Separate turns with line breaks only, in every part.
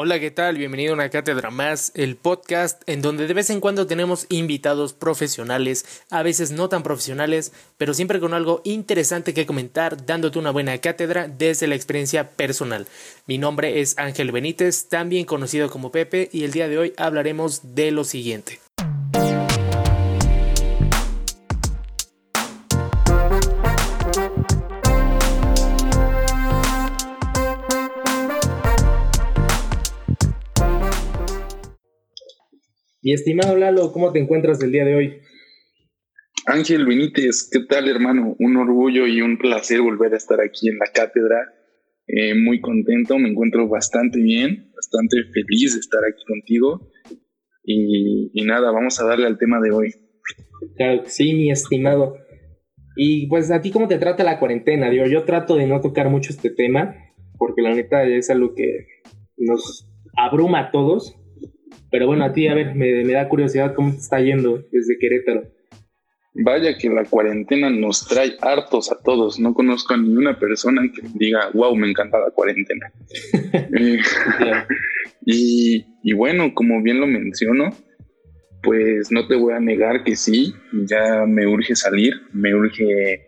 Hola, ¿qué tal? Bienvenido a una cátedra más, el podcast en donde de vez en cuando tenemos invitados profesionales, a veces no tan profesionales, pero siempre con algo interesante que comentar, dándote una buena cátedra desde la experiencia personal. Mi nombre es Ángel Benítez, también conocido como Pepe, y el día de hoy hablaremos de lo siguiente. Mi estimado Lalo, ¿cómo te encuentras el día de hoy?
Ángel Benítez, ¿qué tal hermano? Un orgullo y un placer volver a estar aquí en la cátedra. Eh, muy contento, me encuentro bastante bien, bastante feliz de estar aquí contigo. Y, nada, vamos a darle al tema de hoy.
Claro sí, mi estimado. Y pues a ti, ¿cómo te trata la cuarentena? Digo, yo trato de no tocar mucho este tema, porque la neta es algo que nos abruma a todos pero bueno, a ti, a ver, me, da curiosidad cómo te está yendo desde Querétaro.
Vaya que la cuarentena nos trae hartos a todos. No conozco a ninguna persona que diga, wow, me encanta la cuarentena. Eh, y, y, bueno, como bien lo menciono, pues no te voy a negar que sí, ya me urge salir, me urge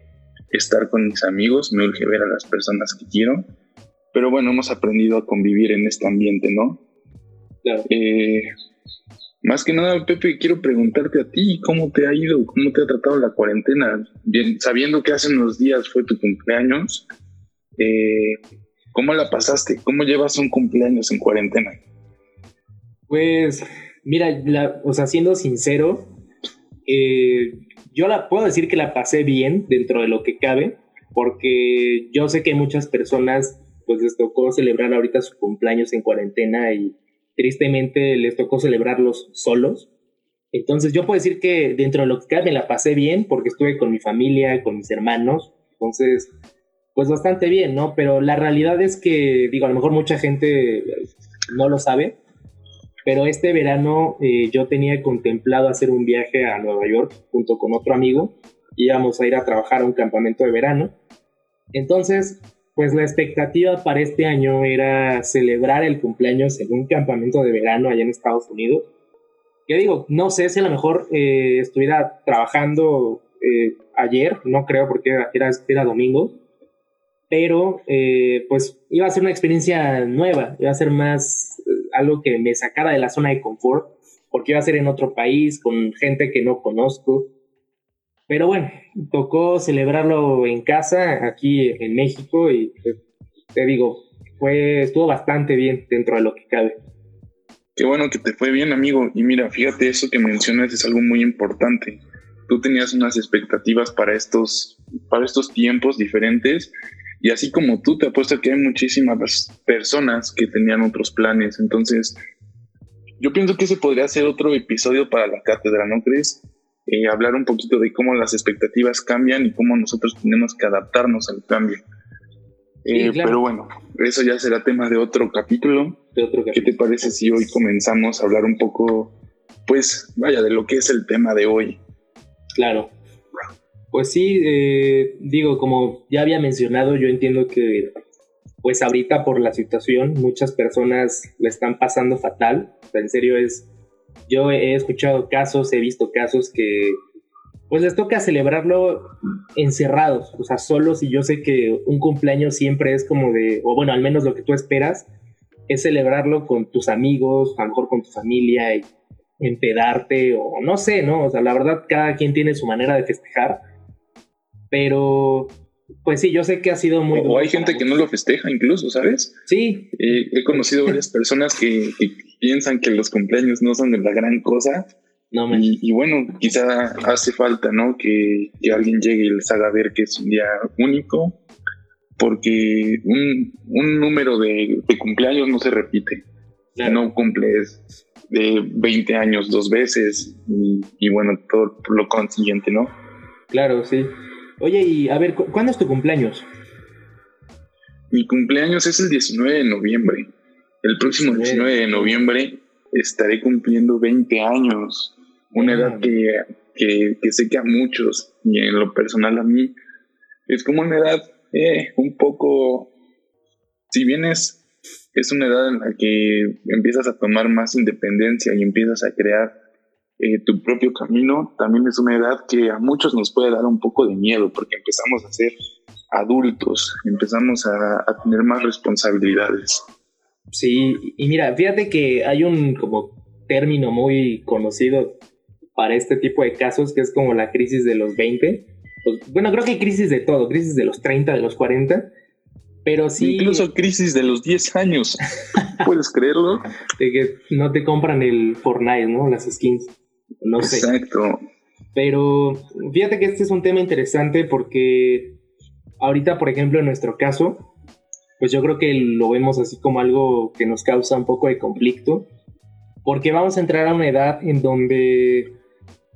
estar con mis amigos, me urge ver a las personas que quiero. Pero bueno, hemos aprendido a convivir en este ambiente, ¿no? Eh, más que nada, Pepe, quiero preguntarte a ti, ¿cómo te ha ido? ¿Cómo te ha tratado la cuarentena? Bien, sabiendo que hace unos días fue tu cumpleaños, eh, ¿cómo la pasaste? ¿Cómo llevas un cumpleaños en cuarentena?
Pues, mira, o sea, siendo sincero, eh, yo la puedo decir que la pasé bien dentro de lo que cabe, porque yo sé que muchas personas pues les tocó celebrar ahorita su cumpleaños en cuarentena y tristemente les tocó celebrarlos solos. Entonces yo puedo decir que dentro de lo que cabe me la pasé bien porque estuve con mi familia, con mis hermanos. Entonces, pues bastante bien, ¿no? Pero la realidad es que, digo, a lo mejor mucha gente no lo sabe, pero este verano eh, yo tenía contemplado hacer un viaje a Nueva York junto con otro amigo. Íbamos a ir a trabajar a un campamento de verano. Entonces, pues la expectativa para este año era celebrar el cumpleaños en un campamento de verano allá en Estados Unidos. Que digo, no sé si a lo mejor eh, estuviera trabajando eh, ayer, no creo porque era, era, domingo, pero eh, pues iba a ser una experiencia nueva, iba a ser más algo que me sacara de la zona de confort, porque iba a ser en otro país, con gente que no conozco, pero bueno, tocó celebrarlo en casa, aquí en México, y pues, te digo, fue, estuvo bastante bien dentro de lo que cabe.
Qué bueno que te fue bien, amigo. Y mira, fíjate, eso que mencionas es algo muy importante. Tú tenías unas expectativas para estos, para estos tiempos diferentes. Y así como tú, te apuesto que hay muchísimas personas que tenían otros planes. Entonces, yo pienso que ese podría ser otro episodio para la cátedra, ¿no crees? Eh, hablar un poquito de cómo las expectativas cambian y cómo nosotros tenemos que adaptarnos al cambio. Eh, pero bueno, eso ya será tema de otro capítulo. ¿Qué te parece si hoy comenzamos a hablar un poco, pues, vaya, de lo que es el tema de hoy?
Claro. Pues sí, eh, digo, como ya había mencionado, yo entiendo que, pues ahorita por la situación, muchas personas le están pasando fatal. en serio es yo he escuchado casos, he visto casos que pues les toca celebrarlo encerrados, o sea, solos y yo sé que un cumpleaños siempre es como de, o bueno, al menos lo que tú esperas, es celebrarlo con tus amigos, a lo mejor con tu familia, y empedarte o no sé, ¿no? O sea, la verdad cada quien tiene su manera de festejar, pero pues sí, yo sé que ha sido muy...
O, hay gente que no lo festeja incluso, ¿sabes?
Sí.
Eh, he conocido varias personas que, piensan que los cumpleaños no son de la gran cosa. No, y, y, bueno, quizá hace falta, ¿no? Que, alguien llegue y les haga ver que es un día único, porque un, un número de, cumpleaños no se repite. No cumples de 20 años dos veces y, y bueno, todo lo consiguiente, ¿no?
Claro, sí. Oye, y a ver, ¿cuándo es tu cumpleaños?
Mi cumpleaños es el 19 de noviembre. El próximo 19 de noviembre estaré cumpliendo 20 años. Una edad que, que, sé que a muchos, y en lo personal a mí, es como una edad eh, un poco, si bien es es una edad en la que empiezas a tomar más independencia y empiezas a crear eh, tu propio camino. También es una edad que a muchos nos puede dar un poco de miedo porque empezamos a ser adultos, empezamos a, a tener más responsabilidades.
Sí, y mira, fíjate que hay un como término muy conocido para este tipo de casos que es como la crisis de los 20. Pues, bueno, creo que hay crisis de todo, crisis de los 30, de los 40, pero sí...
Incluso crisis de los 10 años, ¿puedes creerlo?
De que no te compran el Fortnite, ¿no? Las skins, no sé.
Exacto.
Pero fíjate que este es un tema interesante porque ahorita, por ejemplo, en nuestro caso, pues yo creo que lo vemos así como algo que nos causa un poco de conflicto, porque vamos a entrar a una edad en donde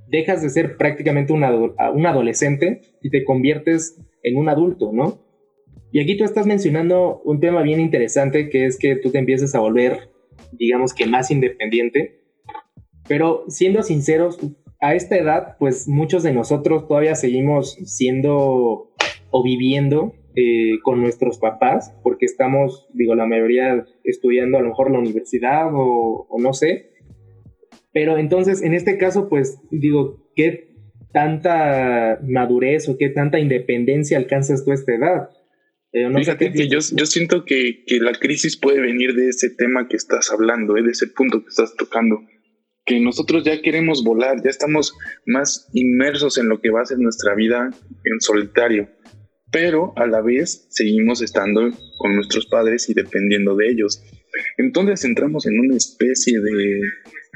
dejas de ser prácticamente un, adolescente y te conviertes en un adulto, ¿no? Y aquí tú estás mencionando un tema bien interesante que es que tú te empieces a volver, digamos que más independiente. Pero siendo sinceros, a esta edad, pues muchos de nosotros todavía seguimos siendo o viviendo eh, con nuestros papás, porque estamos, digo, la mayoría estudiando a lo mejor la universidad o, no sé. Pero entonces, en este caso, pues digo, ¿qué tanta madurez o qué tanta independencia alcanzas tú a esta edad?
Eh, Fíjate que yo, yo siento que, que, la crisis puede venir de ese tema que estás hablando, eh, de ese punto que estás tocando, que nosotros ya queremos volar, ya estamos más inmersos en lo que va a ser nuestra vida en solitario pero a la vez seguimos estando con nuestros padres y dependiendo de ellos. Entonces entramos en una especie de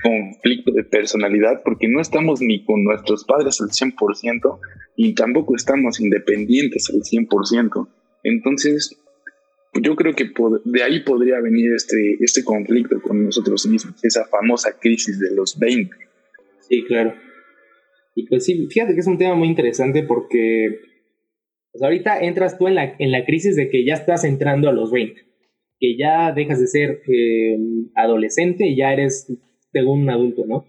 conflicto de personalidad porque no estamos ni con nuestros padres al 100% y tampoco estamos independientes al 100%. Entonces, yo creo que de ahí podría venir este, este conflicto con nosotros mismos, esa famosa crisis de los 20.
Sí, claro. Y pues sí, fíjate que es un tema muy interesante porque pues ahorita entras tú en la, en la crisis de que ya estás entrando a los 20, que ya dejas de ser eh, adolescente y ya eres según un adulto, ¿no?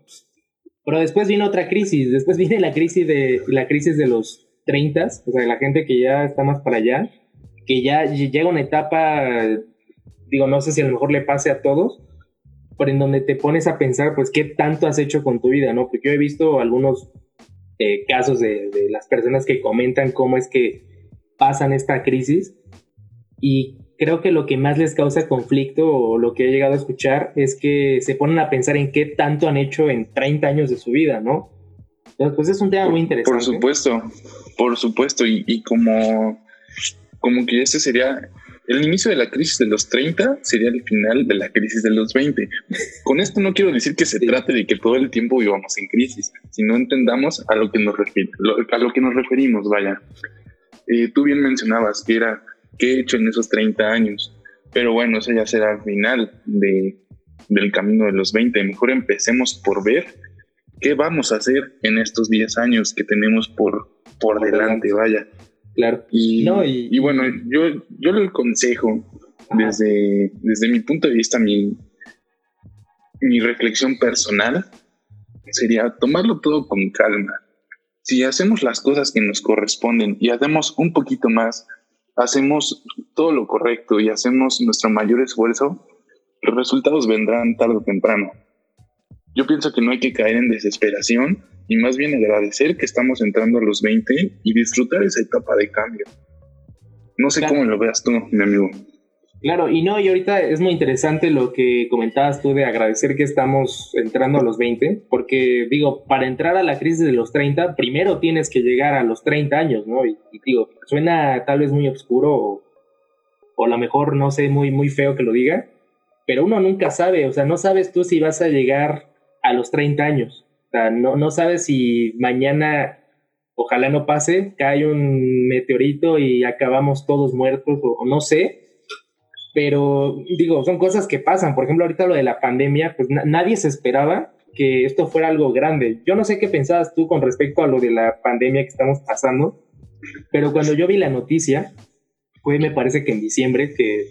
Pero después viene otra crisis, después viene la crisis de, la crisis de los 30, o sea, la gente que ya está más para allá, que ya llega una etapa, digo, no sé si a lo mejor le pase a todos, pero en donde te pones a pensar, pues, qué tanto has hecho con tu vida, ¿no? Porque yo he visto algunos eh, casos de, de, las personas que comentan cómo es que pasan esta crisis y creo que lo que más les causa conflicto o lo que he llegado a escuchar es que se ponen a pensar en qué tanto han hecho en 30 años de su vida, ¿no? Entonces, pues es un tema muy interesante.
Por supuesto, por supuesto, y, como, como que este sería el inicio de la crisis de los 30 sería el final de la crisis de los 20. Con esto no quiero decir que se trate de que todo el tiempo vivamos en crisis, sino entendamos a lo que nos, a lo que nos referimos, vaya. Eh, tú bien mencionabas que era qué he hecho en esos 30 años, pero bueno, eso ya será al final de, del camino de los 20. Mejor empecemos por ver qué vamos a hacer en estos 10 años que tenemos por, por, delante, vaya.
Claro.
Y, y, bueno, yo, yo le aconsejo desde, desde mi punto de vista, mi, mi reflexión personal sería tomarlo todo con calma si hacemos las cosas que nos corresponden y hacemos un poquito más, hacemos todo lo correcto y hacemos nuestro mayor esfuerzo, los resultados vendrán tarde o temprano. Yo pienso que no hay que caer en desesperación y más bien agradecer que estamos entrando a los 20 y disfrutar esa etapa de cambio. No sé cómo lo veas tú, mi amigo.
Claro, y no, y ahorita es muy interesante lo que comentabas tú de agradecer que estamos entrando a los 20, porque digo, para entrar a la crisis de los 30, primero tienes que llegar a los 30 años, ¿no? Y, digo, suena tal vez muy oscuro o, o a lo mejor no sé, muy, muy feo que lo diga, pero uno nunca sabe, o sea, no sabes tú si vas a llegar a los 30 años, o sea, no, no sabes si mañana, ojalá no pase, cae un meteorito y acabamos todos muertos o no sé pero digo, son cosas que pasan. Por ejemplo, ahorita lo de la pandemia, pues nadie se esperaba que esto fuera algo grande. Yo no sé qué pensabas tú con respecto a lo de la pandemia que estamos pasando, pero cuando yo vi la noticia, fue me parece que en diciembre que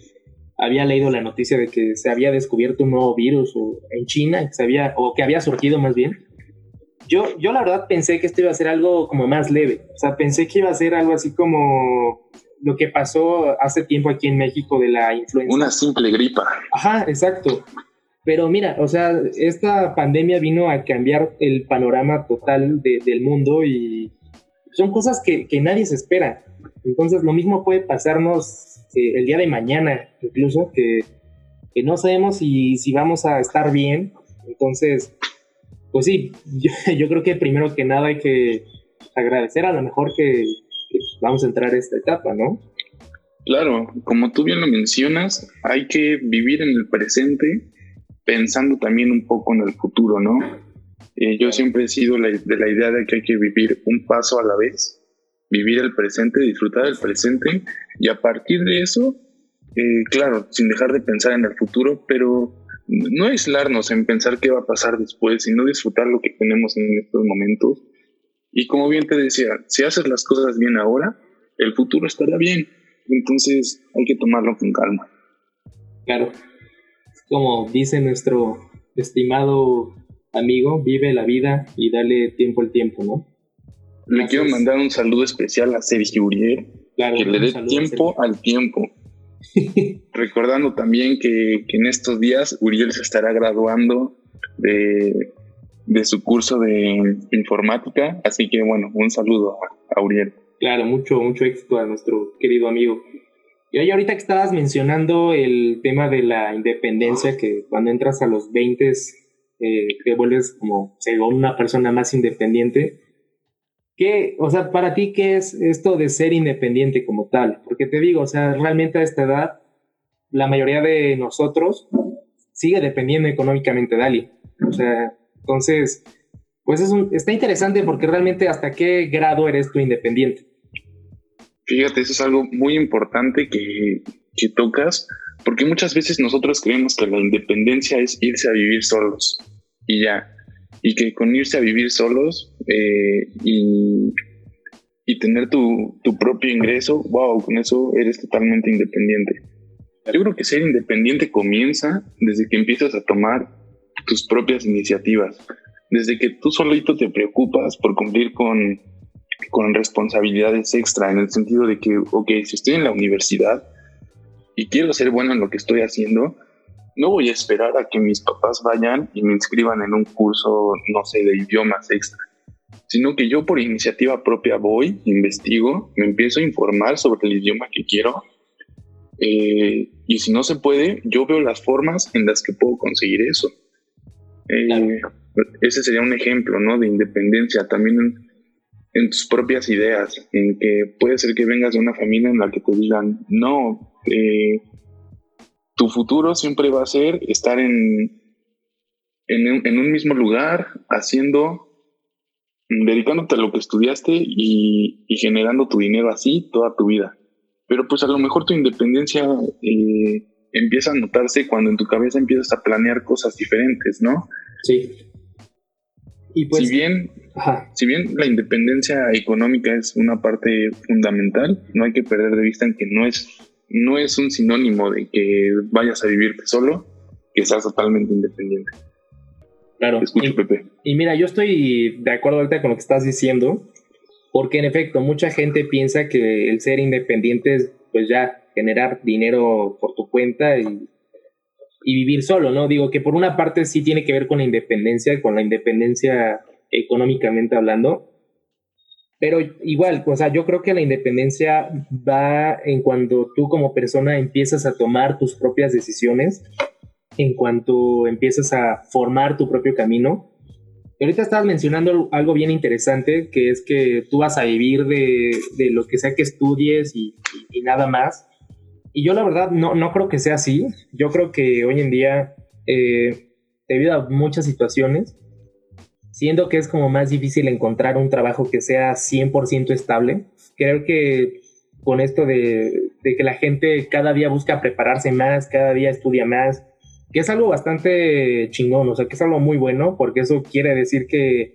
había leído la noticia de que se había descubierto un nuevo virus en China, que había, o que había surgido más bien. Yo, yo la verdad pensé que esto iba a ser algo como más leve, o sea, pensé que iba a ser algo así como lo que pasó hace tiempo aquí en México de la influenza.
Una simple gripa.
Ajá, exacto. Pero mira, o sea, esta pandemia vino a cambiar el panorama total del mundo y son cosas que, nadie se espera. Entonces, lo mismo puede pasarnos eh, el día de mañana, incluso, que, no sabemos si, si vamos a estar bien. Entonces, pues sí, yo, creo que primero que nada hay que agradecer a lo mejor que, vamos a entrar a esta etapa, ¿no?
Claro, como tú bien lo mencionas, hay que vivir en el presente pensando también un poco en el futuro, ¿no? Eh, yo siempre he sido de la idea de que hay que vivir un paso a la vez, vivir el presente, disfrutar del presente y a partir de eso, eh, claro, sin dejar de pensar en el futuro, pero no aislarnos en pensar qué va a pasar después, sino disfrutar lo que tenemos en estos momentos. Y como bien te decía, si haces las cosas bien ahora, el futuro estará bien. Entonces hay que tomarlo con calma.
Claro como dice nuestro estimado amigo, vive la vida y dale tiempo al tiempo, ¿no?
Le quiero mandar un saludo especial a Sergio Uriel, que le dé tiempo al tiempo. Recordando también que, en estos días Uriel se estará graduando de, su curso de informática, así que bueno, un saludo a, a Uriel.
Claro, mucho, mucho éxito a nuestro querido amigo. Y hoy ahorita que estabas mencionando el tema de la independencia, que cuando entras a los 20 eh, te vuelves como, según una persona más independiente. ¿Qué, o sea, para ti, qué es esto de ser independiente como tal? Porque te digo, o sea, realmente a esta edad, la mayoría de nosotros sigue dependiendo económicamente de alguien. O sea, entonces, pues es un, está interesante porque realmente hasta qué grado eres tú independiente.
Fíjate, eso es algo muy importante que, tocas, porque muchas veces nosotros creemos que la independencia es irse a vivir solos y ya, y que con irse a vivir solos eh, y, tener tu, tu, propio ingreso, wow, con eso eres totalmente independiente. Yo creo que ser independiente comienza desde que empiezas a tomar tus propias iniciativas, desde que tú solito te preocupas por cumplir con con responsabilidades extra, en el sentido de que, ok, si estoy en la universidad y quiero ser bueno en lo que estoy haciendo, no voy a esperar a que mis papás vayan y me inscriban en un curso, no sé, de idiomas extra, sino que yo por iniciativa propia voy, investigo, me empiezo a informar sobre el idioma que quiero. Eh, y si no se puede, yo veo las formas en las que puedo conseguir eso. Eh, ese sería un ejemplo, ¿no? De independencia. También en tus propias ideas, en que puede ser que vengas de una familia en la que te digan, no, eh, tu futuro siempre va a ser estar en, en, un mismo lugar, haciendo, dedicándote a lo que estudiaste y, generando tu dinero así toda tu vida. Pero pues a lo mejor tu independencia eh, empieza a notarse cuando en tu cabeza empiezas a planear cosas diferentes, ¿no?
Sí.
Y pues, si bien si bien la independencia económica es una parte fundamental, no hay que perder de vista en que no es, no es un sinónimo de que vayas a vivirte solo, que seas totalmente independiente.
Claro.
escucho, Pepe.
Y mira, yo estoy de acuerdo ahorita con lo que estás diciendo, porque en efecto, mucha gente piensa que el ser independiente es, pues ya, generar dinero por tu cuenta y, y vivir solo, ¿no? Digo que por una parte sí tiene que ver con la independencia, con la independencia económicamente hablando. Pero igual, o sea, yo creo que la independencia va en cuando tú como persona empiezas a tomar tus propias decisiones, en cuanto empiezas a formar tu propio camino. Y ahorita estabas mencionando algo bien interesante, que es que tú vas a vivir de, de lo que sea que estudies y, y, nada más. Y yo la verdad no, no creo que sea así. Yo creo que hoy en día, eh, debido a muchas situaciones, siendo que es como más difícil encontrar un trabajo que sea 100% estable. Creo que con esto de, que la gente cada día busca prepararse más, cada día estudia más, que es algo bastante chingón, o sea, que es algo muy bueno, porque eso quiere decir que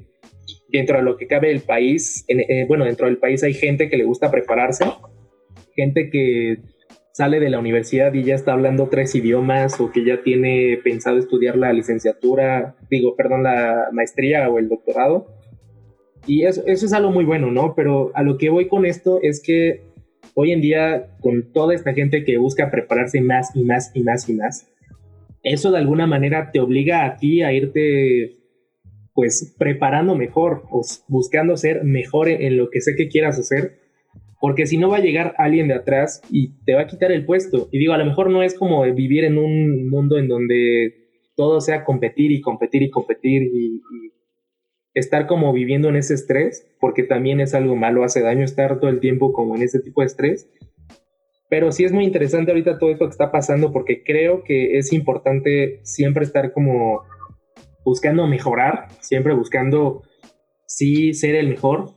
dentro de lo que cabe el país, eh, bueno, dentro del país hay gente que le gusta prepararse, gente que sale de la universidad y ya está hablando tres idiomas o que ya tiene pensado estudiar la licenciatura, digo, perdón, la maestría o el doctorado. Y eso, eso es algo muy bueno, ¿no? Pero a lo que voy con esto es que hoy en día con toda esta gente que busca prepararse más y más y más y más, eso de alguna manera te obliga a ti a irte pues preparando mejor o buscando ser mejor en, lo que sé que quieras hacer, porque si no va a llegar alguien de atrás y te va a quitar el puesto. Y digo, a lo mejor no es como vivir en un mundo en donde todo sea competir y competir y competir y, estar como viviendo en ese estrés, porque también es algo malo, hace daño estar todo el tiempo como en ese tipo de estrés. Pero sí es muy interesante ahorita todo esto que está pasando porque creo que es importante siempre estar como buscando mejorar, siempre buscando sí ser el mejor,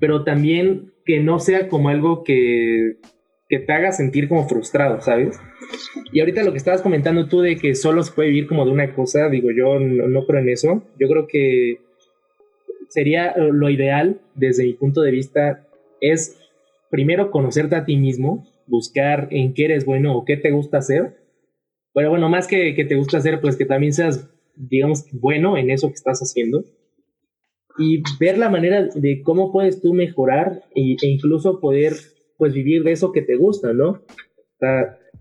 pero también que no sea como algo que, que te haga sentir como frustrado, ¿sabes? Y ahorita lo que estabas comentando tú de que solo se puede vivir como de una cosa, digo, yo no, creo en eso. Yo creo que sería lo ideal, desde mi punto de vista, es primero conocerte a ti mismo, buscar en qué eres bueno o qué te gusta hacer. Pero bueno, más que, que te gusta hacer, pues que también seas digamos, bueno en eso que estás haciendo y ver la manera de cómo puedes tú mejorar e, incluso poder pues vivir de eso que te gusta, ¿no?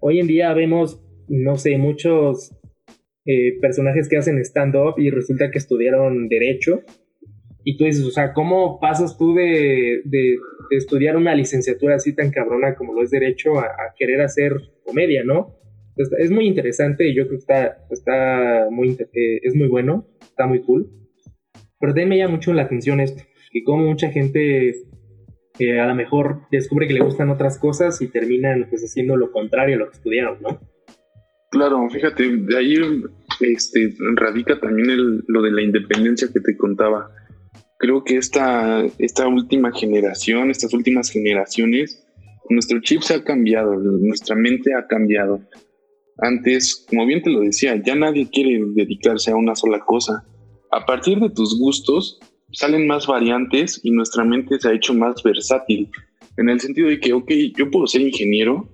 hoy en día vemos, no sé, muchos eh, personajes que hacen stand-up y resulta que estudiaron derecho y tú dices, o sea, ¿cómo pasas tú de, de, estudiar una licenciatura así tan cabrona como lo es derecho a, querer hacer comedia, ¿no? es muy interesante y yo creo que está, está muy, eh, es muy bueno, está muy cool. Pero también llama mucho la atención esto, que como mucha gente a lo mejor descubre que le gustan otras cosas y terminan pues haciendo lo contrario a lo que estudiaron, ¿no?
Claro, fíjate, de ahí este, radica también el, lo de la independencia que te contaba. Creo que esta, esta última generación, estas últimas generaciones, nuestro chip se ha cambiado, nuestra mente ha cambiado. Antes, como bien te lo decía, ya nadie quiere dedicarse a una sola cosa. A partir de tus gustos salen más variantes y nuestra mente se ha hecho más versátil. En el sentido de que, ok, yo puedo ser ingeniero,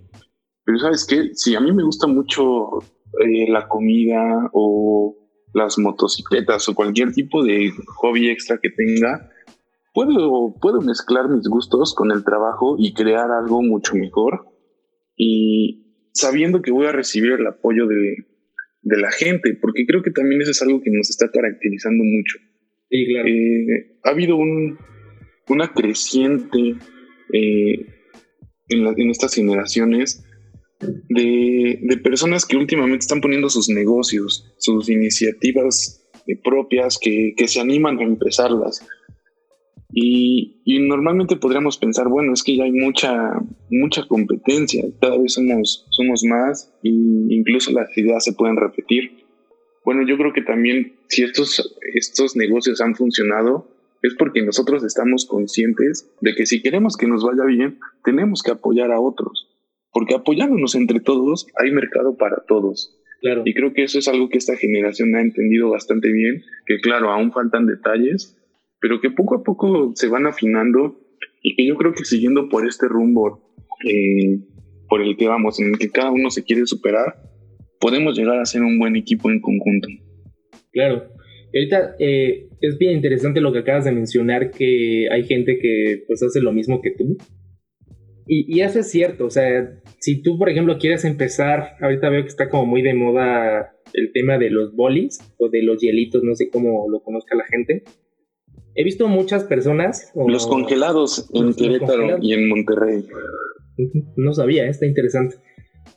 pero sabes qué, si a mí me gusta mucho eh, la comida o las motocicletas o cualquier tipo de hobby extra que tenga, puedo, puedo mezclar mis gustos con el trabajo y crear algo mucho mejor. Y, sabiendo que voy a recibir el apoyo de, la gente, porque creo que también eso es algo que nos está caracterizando mucho. Eh, ha habido un, una creciente eh, en, estas generaciones de, personas que últimamente están poniendo sus negocios, sus iniciativas propias, que, que se animan a empezarlas. Y, normalmente podríamos pensar, bueno, es que ya hay mucha, mucha competencia, cada vez somos, somos más e incluso las ideas se pueden repetir. Bueno, yo creo que también si estos, estos negocios han funcionado, es porque nosotros estamos conscientes de que si queremos que nos vaya bien, tenemos que apoyar a otros. Porque apoyándonos entre todos, hay mercado para todos. Claro. Y creo que eso es algo que esta generación ha entendido bastante bien, que claro, aún faltan detalles, pero que poco a poco se van afinando y que yo creo que siguiendo por este rumbo eh, por el que vamos, en el que cada uno se quiere superar, podemos llegar a ser un buen equipo en conjunto.
Claro. ahorita eh, es bien interesante lo que acabas de mencionar, que hay gente que pues hace lo mismo que tú. Y, y eso es cierto, o sea, si tú, por ejemplo, quieres empezar, ahorita veo que está como muy de moda el tema de los bolis o de los hielitos, no sé cómo lo conozca la gente He visto muchas personas.
Los congelados en Querétaro y en Monterrey.
No sabía, está interesante.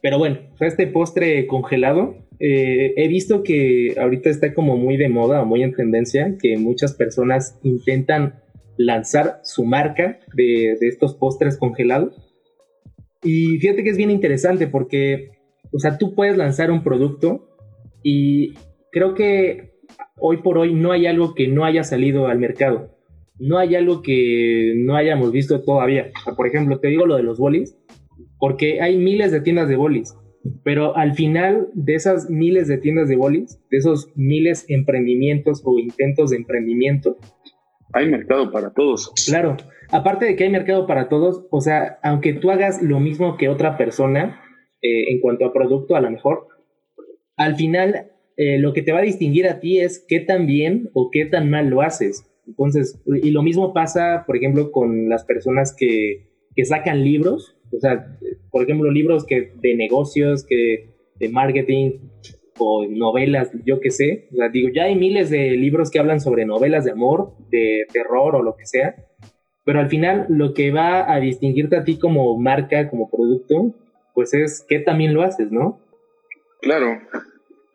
Pero bueno, este postre congelado, eh, he visto que ahorita está como muy de moda o muy en tendencia, que muchas personas intentan lanzar su marca de, de estos postres congelados. Y fíjate que es bien interesante porque, o sea, tú puedes lanzar un producto y creo que hoy por hoy no hay algo que no haya salido al mercado. No hay algo que no hayamos visto todavía. por ejemplo, te digo lo de los bolis, porque hay miles de tiendas de bolis, pero al final de esas miles de tiendas de bolis, de esos miles de emprendimientos o intentos de emprendimiento,
hay mercado para todos.
Claro, aparte de que hay mercado para todos, o sea, aunque tú hagas lo mismo que otra persona eh, en cuanto a producto, a lo mejor, al final eh, lo que te va a distinguir a ti es qué tan bien o qué tan mal lo haces. Entonces, y lo mismo pasa, por ejemplo, con las personas que, que sacan libros O sea, por ejemplo, libros que de negocios, que de marketing o novelas, yo qué sé. O digo, ya hay miles de libros que hablan sobre novelas de amor, de terror o lo que sea. Pero al final lo que va a distinguirte a ti como marca, como producto, pues es que también lo haces, ¿no?
Claro,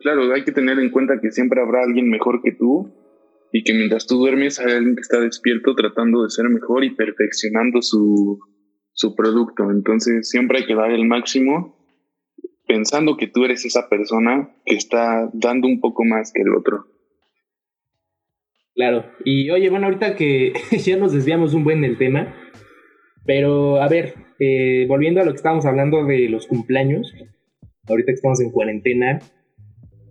claro, hay que tener en cuenta que siempre habrá alguien mejor que tú y que mientras tú duermes hay alguien que está despierto tratando de ser mejor y perfeccionando su, su producto. Entonces siempre hay que dar el máximo pensando que tú eres esa persona que está dando un poco más que el otro.
Claro, y oye, bueno, ahorita que ya nos desviamos un buen del tema, pero a ver, eh, volviendo a lo que estábamos hablando de los cumpleaños, ahorita que estamos en cuarentena,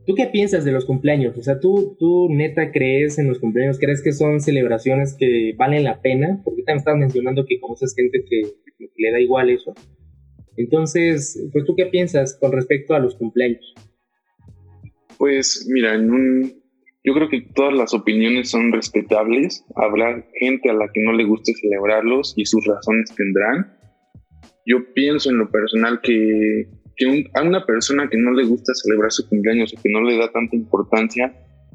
¿Tú qué piensas de los cumpleaños? O sea, ¿tú, ¿tú neta crees en los cumpleaños? ¿Crees que son celebraciones que valen la pena? Porque también estás mencionando que conoces gente que, le da igual eso. Entonces, pues tú qué piensas con respecto a los cumpleaños?
Pues mira, en un, yo creo que todas las opiniones son respetables. Habrá gente a la que no le guste celebrarlos y sus razones tendrán. Yo pienso en lo personal que que a una persona que no le gusta celebrar su cumpleaños o que no le da tanta importancia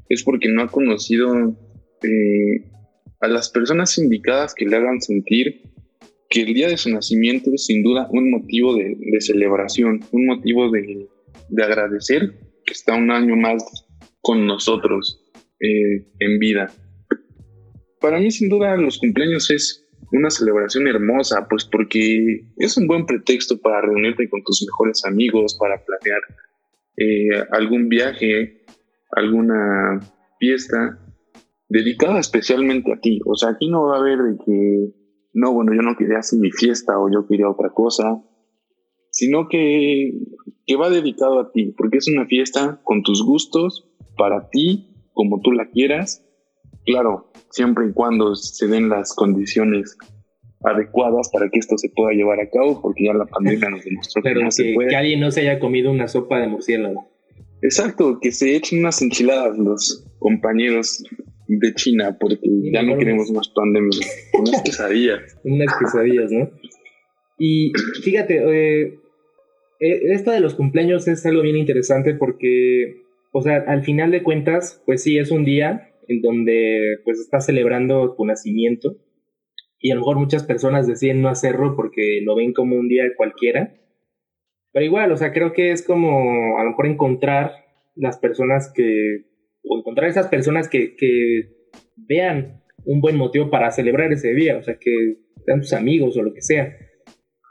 es porque no ha conocido eh, a las personas indicadas que le hagan sentir que el día de su nacimiento es sin duda un motivo de, celebración, un motivo de, agradecer que está un año más con nosotros eh, en vida. Para mí sin duda los cumpleaños es una celebración hermosa, pues porque es un buen pretexto para reunirte con tus mejores amigos, para planear eh, algún viaje, alguna fiesta dedicada especialmente a ti. O sea, aquí no va a haber de que, no, bueno, yo no quería hacer mi fiesta o yo quería otra cosa, sino que, que va dedicado a ti, porque es una fiesta con tus gustos, para ti, como tú la quieras, Claro, siempre y cuando se den las condiciones adecuadas para que esto se pueda llevar a cabo, porque ya la pandemia nos demostró
que
no
se puede. Que alguien no se haya comido una sopa de murciélago.
Exacto, que se echen unas enchiladas los compañeros de China, porque ya no queremos más pandemia. Unas quesadillas.
unas quesadillas, ¿no? Y fíjate, eh, eh, esto de los cumpleaños es algo bien interesante porque, o sea, al final de cuentas, pues sí, es un día en donde pues estás celebrando tu nacimiento y a lo mejor muchas personas deciden no hacerlo porque lo ven como un día cualquiera. Pero igual, o sea, creo que es como a lo mejor encontrar las personas que, o encontrar esas personas que, que vean un buen motivo para celebrar ese día, o sea, que sean tus amigos o lo que sea.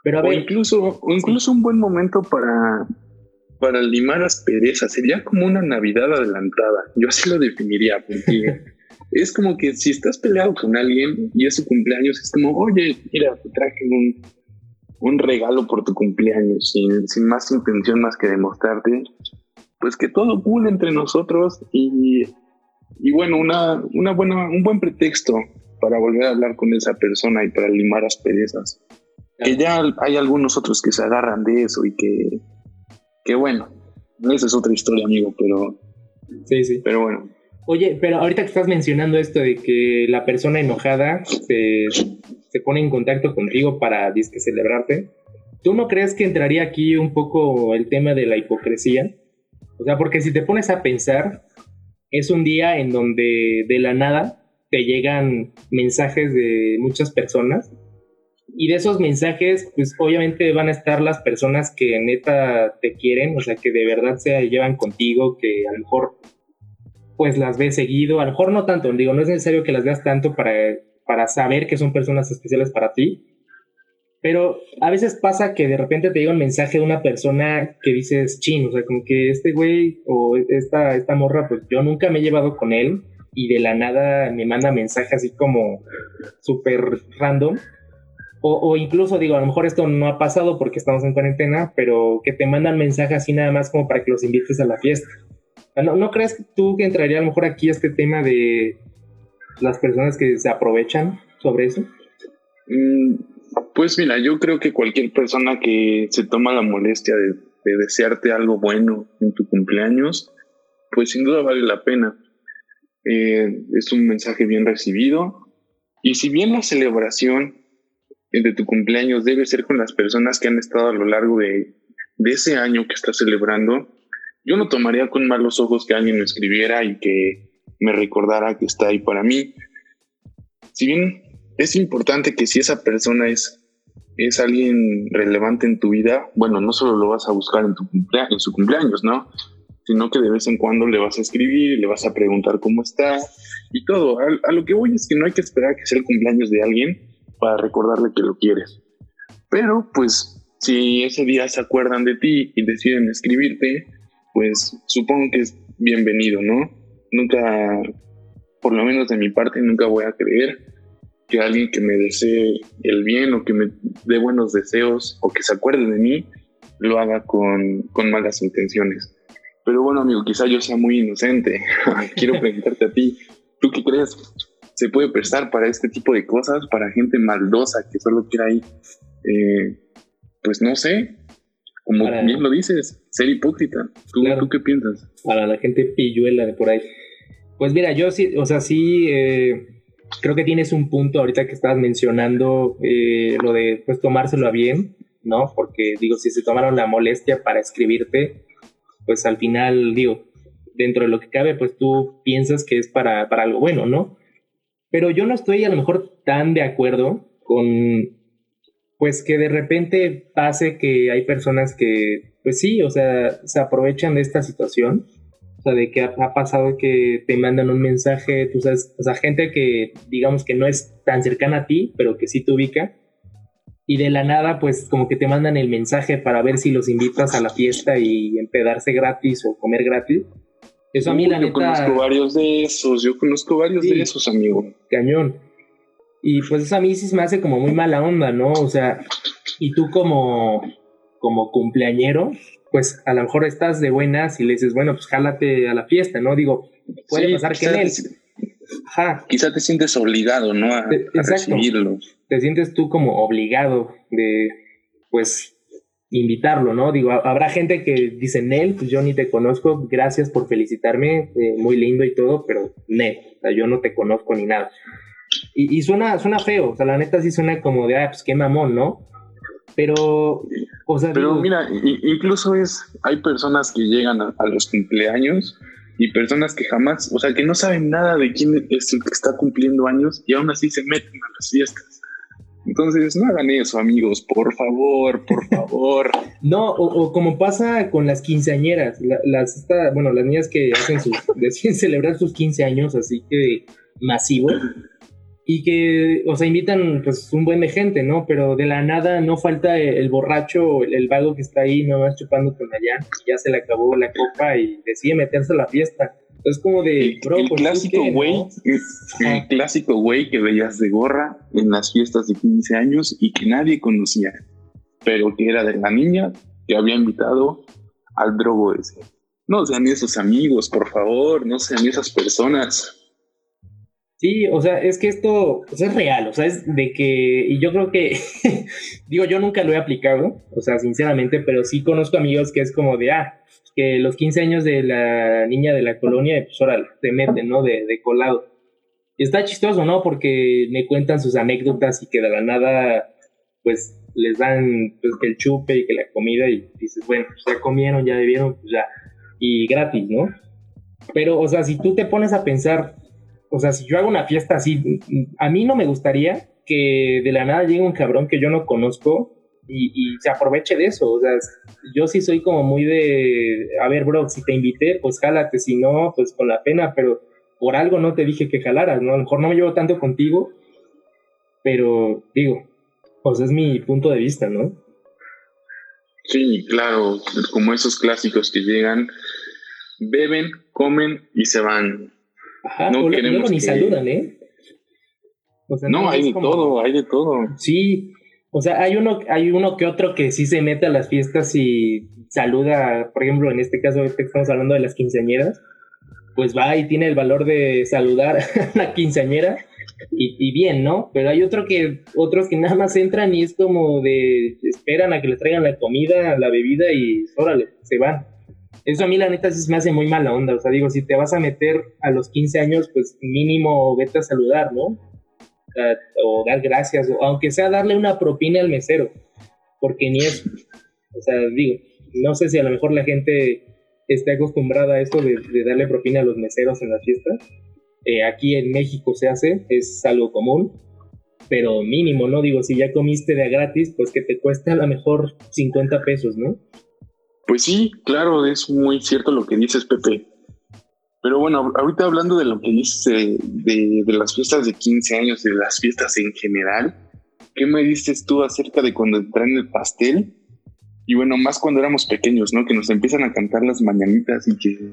Pero a
o incluso, o incluso un buen momento para para limar asperezas. Sería como una Navidad adelantada. Yo así lo definiría, porque es como que si estás peleado con alguien y es su cumpleaños, es como, oye, mira, te traje un, un regalo por tu cumpleaños, sin, sin más intención más que demostrarte, pues que todo cool entre nosotros y, y bueno, una, una buena, un buen pretexto para volver a hablar con esa persona y para limar asperezas. Que ya hay algunos otros que se agarran de eso y que que bueno, esa es otra historia, amigo, pero.
Sí, sí.
Pero bueno.
Oye, pero ahorita que estás mencionando esto de que la persona enojada se, se pone en contacto contigo para disque celebrarte, ¿tú no crees que entraría aquí un poco el tema de la hipocresía? O sea, porque si te pones a pensar, es un día en donde de la nada te llegan mensajes de muchas personas y de esos mensajes, pues obviamente van a estar las personas que neta te quieren, o sea, que de verdad se llevan contigo, que a lo mejor pues las ves seguido, a lo mejor no tanto, digo, no es necesario que las veas tanto para, para saber que son personas especiales para ti, pero a veces pasa que de repente te llega un mensaje de una persona que dices, chin, o sea, como que este güey o esta, esta morra, pues yo nunca me he llevado con él y de la nada me manda mensaje así como súper random o, incluso digo, a lo mejor esto no ha pasado porque estamos en cuarentena, pero que te mandan mensajes así nada más como para que los invites a la fiesta. ¿No, ¿No crees tú que entraría a lo mejor aquí este tema de las personas que se aprovechan sobre eso?
Mm, pues mira, yo creo que cualquier persona que se toma la molestia de, de desearte algo bueno en tu cumpleaños, pues sin duda vale la pena. Eh, es un mensaje bien recibido. Y si bien la celebración de tu cumpleaños debe ser con las personas que han estado a lo largo de, de ese año que estás celebrando. Yo no tomaría con malos ojos que alguien me escribiera y que me recordara que está ahí para mí. Si bien es importante que si esa persona es, es alguien relevante en tu vida, bueno, no solo lo vas a buscar en, tu en su cumpleaños, ¿no? Sino que de vez en cuando le vas a escribir, le vas a preguntar cómo está y todo. A, lo que voy es que no hay que esperar que sea el cumpleaños de alguien para recordarle que lo quieres. Pero pues si ese día se acuerdan de ti y deciden escribirte, pues supongo que es bienvenido, ¿no? Nunca, por lo menos de mi parte, nunca voy a creer que alguien que me desee el bien o que me dé buenos deseos o que se acuerde de mí lo haga con, con malas intenciones. Pero bueno, amigo, quizá yo sea muy inocente. Quiero preguntarte a ti, ¿tú qué crees? ¿Se puede prestar para este tipo de cosas? ¿Para gente maldosa que solo quiera ir, eh, pues no sé, como bien lo dices, ser hipócrita? ¿Tú, ¿Tú, qué piensas?
Para la gente pilluela de por ahí. Pues mira, yo sí, o sea, sí... Eh creo que tienes un punto ahorita que estabas mencionando eh, lo de pues tomárselo a bien, ¿no? Porque digo, si se tomaron la molestia para escribirte, pues al final, digo, dentro de lo que cabe, pues tú piensas que es para, para algo bueno, ¿no? Pero yo no estoy a lo mejor tan de acuerdo con, pues que de repente pase que hay personas que, pues sí, o sea, se aprovechan de esta situación o sea, de que ha, pasado que te mandan un mensaje, tú sabes, o sea, gente que digamos que no es tan cercana a ti, pero que sí te ubica. Y de la nada, pues como que te mandan el mensaje para ver si los invitas a la fiesta y empedarse gratis o comer gratis.
Eso a mí, la neta. Yo conozco varios de esos, yo conozco varios de esos, amigo.
Cañón. Y pues eso a mí sí se me hace como muy mala onda, ¿no? O sea, y tú como, como cumpleañero, pues a lo mejor estás de buenas y le dices, bueno, pues jálate a la fiesta, ¿no? Digo, puede pasar que en él.
Ajá. Quizá te sientes obligado, ¿no? A, recibirlo.
Te sientes tú como obligado de, pues, invitarlo, ¿no? Digo, habrá gente que dice, Nel, pues yo ni te conozco, gracias por felicitarme, eh, muy lindo y todo, pero Nel, o sea, yo no te conozco ni nada. Y, y, suena, suena feo, o sea, la neta sí suena como de, ah, pues qué mamón, ¿no? Pero, o sea,
pero mira, incluso es, hay personas que llegan a, los cumpleaños y personas que jamás, o sea, que no saben nada de quién es el que está cumpliendo años y aún así se meten a las fiestas. Entonces, no hagan eso, amigos, por favor, por favor.
no, o, como pasa con las quinceañeras, las, bueno, las niñas que hacen sus, deciden celebrar sus 15 años, así que masivo y que, o sea, invitan pues un buen de gente, ¿no? Pero de la nada no falta el, borracho, el, el, vago que está ahí nomás chupando con allá, y ya se le acabó la copa y decide meterse a la fiesta. Es como de,
el, el pues, clásico güey, el clásico güey que veías de gorra en las fiestas de 15 años y que nadie conocía, pero que era de la niña que había invitado al drogo ese. No sean esos amigos, por favor, no sean esas personas.
Sí, o sea, es que esto es real, o sea, es de que, y yo creo que, digo, yo nunca lo he aplicado, o sea, sinceramente, pero sí conozco amigos que es como de, ah, que los 15 años de la niña de la colonia, pues órale, te meten, ¿no? De, de colado. Está chistoso, ¿no? Porque me cuentan sus anécdotas y que de la nada, pues, les dan pues, el chupe y que la comida y dices, bueno, pues ya comieron, ya bebieron, pues ya, y gratis, ¿no? Pero, o sea, si tú te pones a pensar, o sea, si yo hago una fiesta así, a mí no me gustaría que de la nada llegue un cabrón que yo no conozco y, se aproveche de eso. O sea, yo sí soy como muy de, a ver, bro, si te invité, pues jálate, si no, pues con la pena, pero por algo no te dije que jalaras, ¿no? A lo mejor no me llevo tanto contigo, pero digo, pues es mi punto de vista, ¿no?
Sí, claro, como esos clásicos que llegan, beben, comen y se van.
Ajá, no queremos ni saludan, ¿eh?
no, hay de todo, hay de todo.
Sí, o sea, hay uno, hay uno que otro que sí se mete a las fiestas y saluda, por ejemplo, en este caso estamos hablando de las quinceañeras, pues va y tiene el valor de saludar a la quinceañera y, bien, ¿no? Pero hay otro que, otros que nada más entran y es como de, esperan a que les traigan la comida, la bebida y órale, se van. Eso a mí la neta sí me hace muy mala onda. O sea, digo, si te vas a meter a los 15 años, pues mínimo vete a saludar, ¿no? o dar gracias, o aunque sea darle una propina al mesero, porque ni eso. O sea, digo, no sé si a lo mejor la gente está acostumbrada a esto de, darle propina a los meseros en la fiesta. Eh, aquí en México se hace, es algo común, pero mínimo, ¿no? Digo, si ya comiste de gratis, pues que te cueste a lo mejor 50 pesos, ¿no?
Pues sí, claro, es muy cierto lo que dices, Pepe. Pero bueno, ahorita hablando de lo que dices de, las fiestas de 15 años, de las fiestas en general, ¿qué me dices tú acerca de cuando traen el pastel? Y bueno, más cuando éramos pequeños, ¿no? Que nos empiezan a cantar las mañanitas y que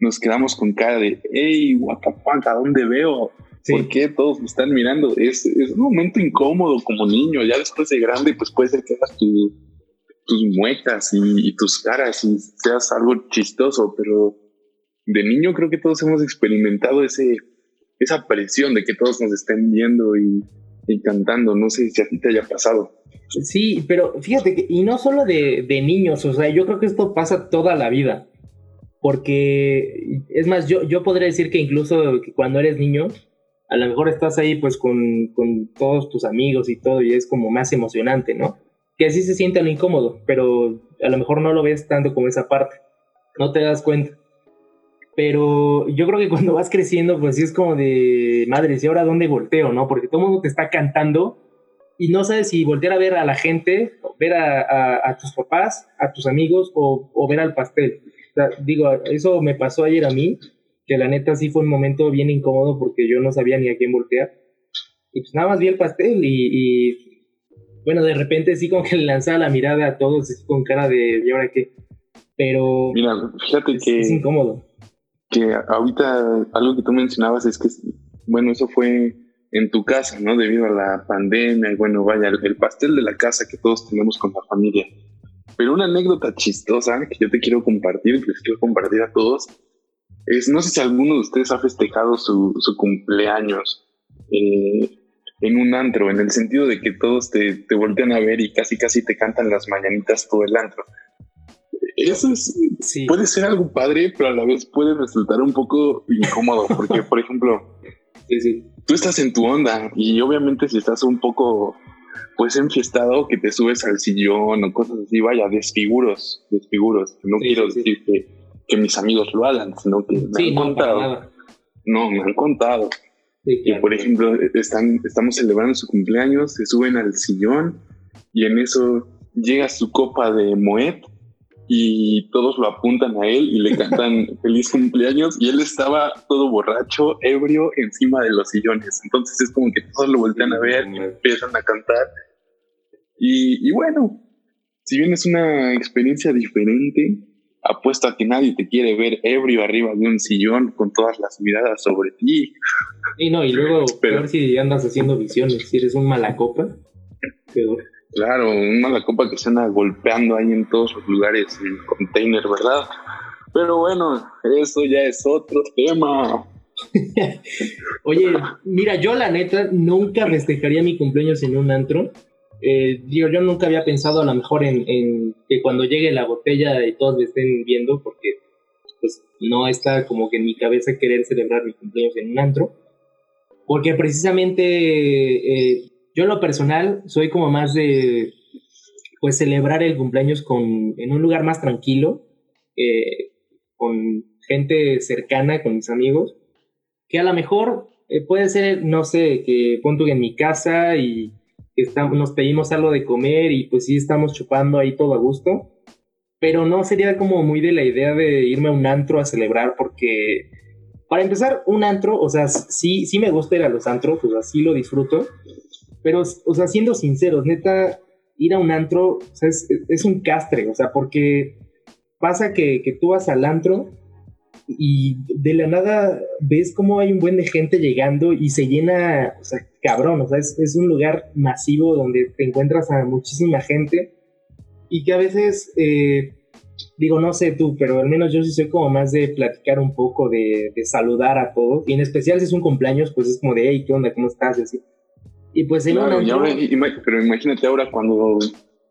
nos quedamos con cara de, hey, ¿a ¿dónde veo? ¿Por qué todos me están mirando? Es, un momento incómodo como niño. Ya después de grande, pues puede ser que hagas tus muecas y, tus caras y seas algo chistoso, pero de niño creo que todos hemos experimentado ese, esa presión de que todos nos estén viendo y, cantando. No sé si a ti te haya pasado.
Sí, pero fíjate que, y no solo de, niños, o sea, yo creo que esto pasa toda la vida. Porque, es más, yo, yo podría decir que incluso cuando eres niño, a lo mejor estás ahí pues con, con todos tus amigos y todo, y es como más emocionante, ¿no? Que así se siente lo incómodo, pero a lo mejor no lo ves tanto como esa parte. No te das cuenta. Pero yo creo que cuando vas creciendo, pues sí es como de madre, ¿y ahora dónde volteo, no? Porque todo el mundo te está cantando y no sabes si voltear a ver a la gente, ver a, tus papás, a tus amigos o, ver al pastel. digo, eso me pasó ayer a mí, que la neta sí fue un momento bien incómodo porque yo no sabía ni a quién voltear. Y pues nada más vi el pastel y, bueno, de repente sí como que le lanzaba la mirada a todos con cara de ¿y ahora qué? Pero
Mira, fíjate que
es incómodo
que ahorita algo que tú mencionabas es que, bueno, eso fue en tu casa, ¿no? Debido a la pandemia y bueno, vaya, el, pastel de la casa que todos tenemos con la familia. Pero una anécdota chistosa que yo te quiero compartir, que les quiero compartir a todos, es, no sé si alguno de ustedes ha festejado su, su cumpleaños eh, en un antro, en el sentido de que todos te, te voltean a ver y casi casi te cantan las mañanitas todo el antro eso es, puede ser algo padre, pero a la vez puede resultar un poco incómodo, porque, por ejemplo, tú estás en tu onda y obviamente si estás un poco, pues, enfiestado, que te subes al sillón o cosas así, vaya, desfiguros, desfiguros. No quiero decir que, que, mis amigos lo hagan, sino que me han contado. No, me han contado. Y, por ejemplo, están, estamos celebrando su cumpleaños, se suben al sillón y en eso llega su copa de Moet y todos lo apuntan a él y le cantan feliz cumpleaños y él estaba todo borracho, ebrio, encima de los sillones. Entonces es como que todos lo voltean a ver y empiezan a cantar. Y, bueno, si bien es una experiencia diferente, apuesto a que nadie te quiere ver ebrio arriba de un sillón con todas las miradas sobre ti.
Y no, y luego, ver si andas haciendo visiones, si eres un malacopa, peor.
Claro, una la copa que se anda golpeando ahí en todos los lugares, el container, ¿verdad? Pero bueno, eso ya es otro tema.
Oye, mira, yo la neta nunca festejaría mi cumpleaños en un antro. Eh, yo, yo nunca había pensado a lo mejor en, en, que cuando llegue la botella y todos me estén viendo, porque pues no está como que en mi cabeza querer celebrar mi cumpleaños en un antro. Porque precisamente eh, yo en lo personal soy como más de, pues, celebrar el cumpleaños con, en un lugar más tranquilo, eh, con gente cercana, con mis amigos, que a lo mejor eh, puede ser, no sé, que pongo en mi casa y estamos, nos pedimos algo de comer y pues sí estamos chupando ahí todo a gusto, pero no sería como muy de la idea de irme a un antro a celebrar porque... Para empezar, un antro, o sea, sí, sí me gusta ir a los antros, pues así lo disfruto, pero, o sea, siendo sinceros, neta, ir a un antro o sea, es, un castre, o sea, porque pasa que, que, tú vas al antro y de la nada ves cómo hay un buen de gente llegando y se llena, o sea, cabrón, o sea, es, es un lugar masivo donde te encuentras a muchísima gente y que a veces, eh, digo, no sé tú, pero al menos yo sí soy como más de platicar un poco, de, de saludar a todos, y en especial si es un cumpleaños, pues es como de, hey, ¿qué onda? ¿Cómo estás? Y así. Y pues en
pero imagínate ahora cuando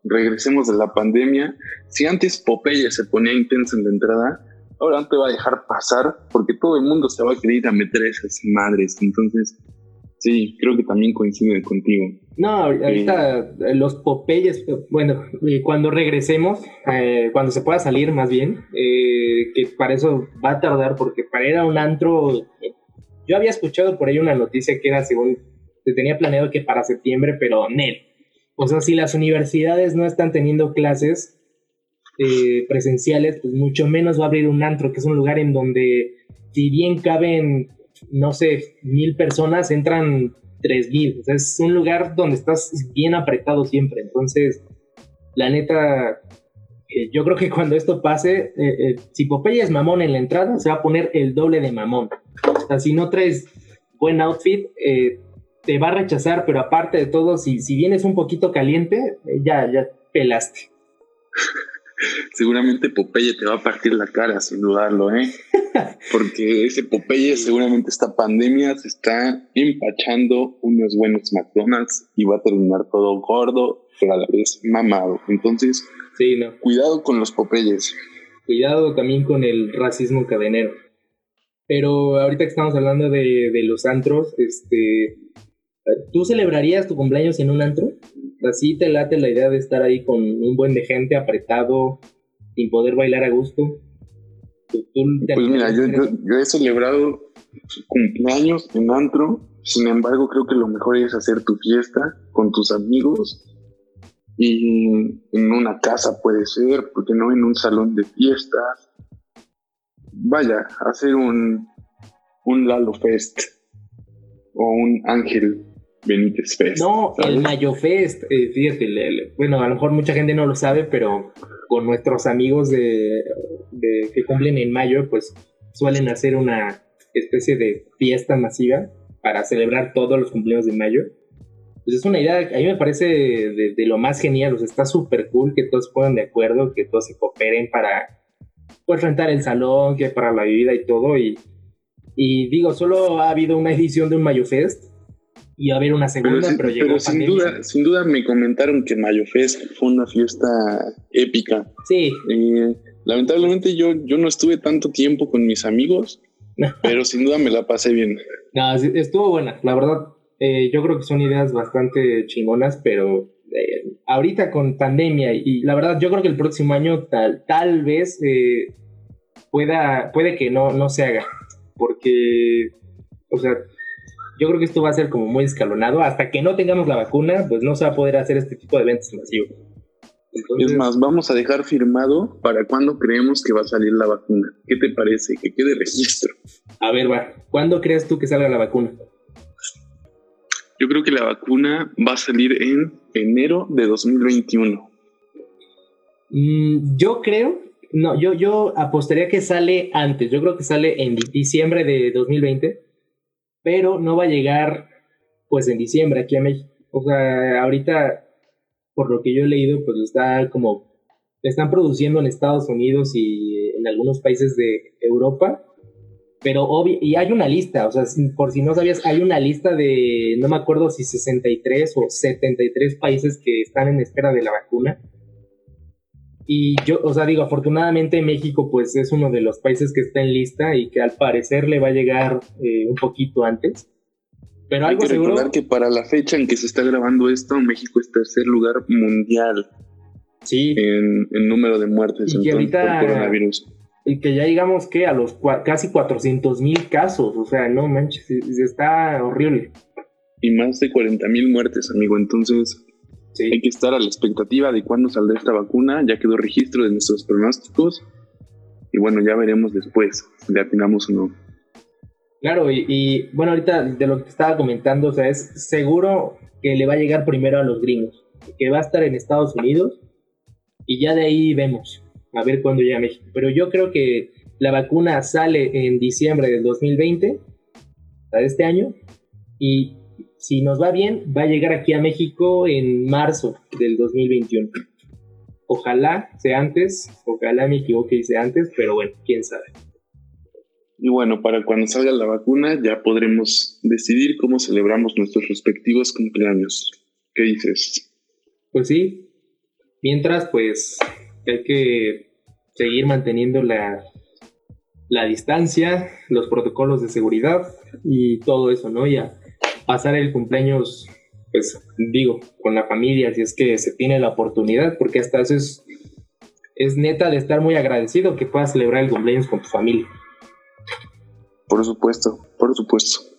regresemos de la pandemia, si antes Popeye se ponía intenso en la entrada, ahora no te va a dejar pasar porque todo el mundo se va a querer ir a meter esas madres. Entonces, Sí, creo que también coinciden contigo.
No, ahorita eh, los Popeyes, bueno, cuando regresemos, eh, cuando se pueda salir más bien, eh, que para eso va a tardar, porque para ir a un antro, yo había escuchado por ahí una noticia que era según, se tenía planeado que para septiembre, pero NEL. O sea, si las universidades no están teniendo clases presenciales, pues mucho menos va a abrir un antro, que es un lugar en donde, si bien caben no sé, mil personas, entran tres mil. Es un lugar donde estás bien apretado siempre. Entonces, la neta, eh, yo creo que cuando esto pase, eh, eh, si Popeye es mamón en la entrada, se va a poner el doble de mamón. O sea, si no traes buen outfit, te va a rechazar, pero aparte de todo, si, si vienes un poquito caliente, ya, ya pelaste.
seguramente Popeye te va a partir la cara, sin dudarlo, ¿eh? Porque ese Popeye seguramente esta pandemia se está empachando unos buenos McDonald's y va a terminar todo gordo, pero a la vez mamado. Entonces,
sí, no.
cuidado con los Popeyes.
Cuidado también con el racismo cadenero. Pero ahorita que estamos hablando de, de los antros, este, ¿tú celebrarías tu cumpleaños en un antro? Así te late la idea de estar ahí con un buen de gente apretado, sin poder bailar a gusto.
Pues mira, yo, he celebrado cumpleaños en antro, sin embargo creo que lo mejor es hacer tu fiesta con tus amigos y en una casa puede ser, porque no en un salón de fiestas. Vaya, hacer un, un Lalo Fest o un Ángel Benítez Fest.
No, el Mayo Fest, eh, fíjate, bueno, a lo mejor mucha gente no lo sabe, pero con nuestros amigos de, que cumplen en mayo, pues suelen hacer una especie de fiesta masiva para celebrar todos los cumpleaños de mayo. Pues es una idea que a mí me parece de, lo más genial, o sea, está súper cool que todos puedan de acuerdo, que todos se cooperen para pues rentar el salón, que para la bebida y todo, y, y digo, solo ha habido una edición de un Mayo Fest, y a haber una segunda, pero, llegó
sin duda, sin duda me comentaron que Mayo Fest fue una fiesta épica.
Sí.
Eh, lamentablemente yo, yo no estuve tanto tiempo con mis amigos, pero sin duda me la pasé bien.
No, estuvo buena, la verdad. Eh, yo creo que son ideas bastante chingonas, pero eh, ahorita con pandemia y la verdad yo creo que el próximo año tal, tal vez pueda, puede que no, no se haga, porque, o sea, yo creo que esto va a ser como muy escalonado. Hasta que no tengamos la vacuna, pues no se va a poder hacer este tipo de eventos masivos.
es más, vamos a dejar firmado para cuando creemos que va a salir la vacuna. ¿Qué te parece? Que quede registro.
A ver, va. ¿Cuándo crees tú que salga la vacuna?
Yo creo que la vacuna va a salir en enero de 2021.
Mm, yo creo, no, yo, yo apostaría que sale antes. Yo creo que sale en diciembre de 2020 pero no va a llegar pues en diciembre aquí a México. O sea, ahorita, por lo que yo he leído, pues está como, están produciendo en Estados Unidos y en algunos países de Europa, pero obvio, y hay una lista, o sea, por si no sabías, hay una lista de, no me acuerdo si 63 o 73 países que están en espera de la vacuna. Y yo, o sea, digo, afortunadamente México pues es uno de los países que está en lista y que al parecer le va a llegar eh, un poquito antes. Pero algo
Hay que recordar que para la fecha en que se está grabando esto, México es tercer lugar mundial.
Sí.
En, número de muertes
y por coronavirus. Y que ya digamos que a los casi 400 mil casos, o sea, no manches, está horrible.
Y más de 40 mil muertes, amigo. Entonces, hay que estar a la expectativa de cuándo saldrá esta vacuna. Ya quedó registro de nuestros pronósticos. Y bueno, ya veremos después si le atinamos o no.
Claro, y, bueno, ahorita de lo que estaba comentando, o sea, es seguro que le va a llegar primero a los gringos, que va a estar en Estados Unidos y ya de ahí vemos, a ver cuándo llega a México. Pero yo creo que la vacuna sale en diciembre del 2020, de este año, y si nos va bien, va a llegar aquí a México en marzo del 2021. Ojalá sea antes, ojalá me equivoque y sea antes, pero bueno, quién sabe.
Y bueno, para cuando salga la vacuna ya podremos decidir cómo celebramos nuestros respectivos cumpleaños. ¿Qué dices?
Pues sí. Mientras, pues hay que seguir manteniendo la, la distancia, los protocolos de seguridad y todo eso, ¿no? Ya pasar el cumpleaños, pues digo, con la familia, si es que se tiene la oportunidad, porque hasta eso es, es neta de estar muy agradecido que puedas celebrar el cumpleaños con tu familia.
Por supuesto, por supuesto.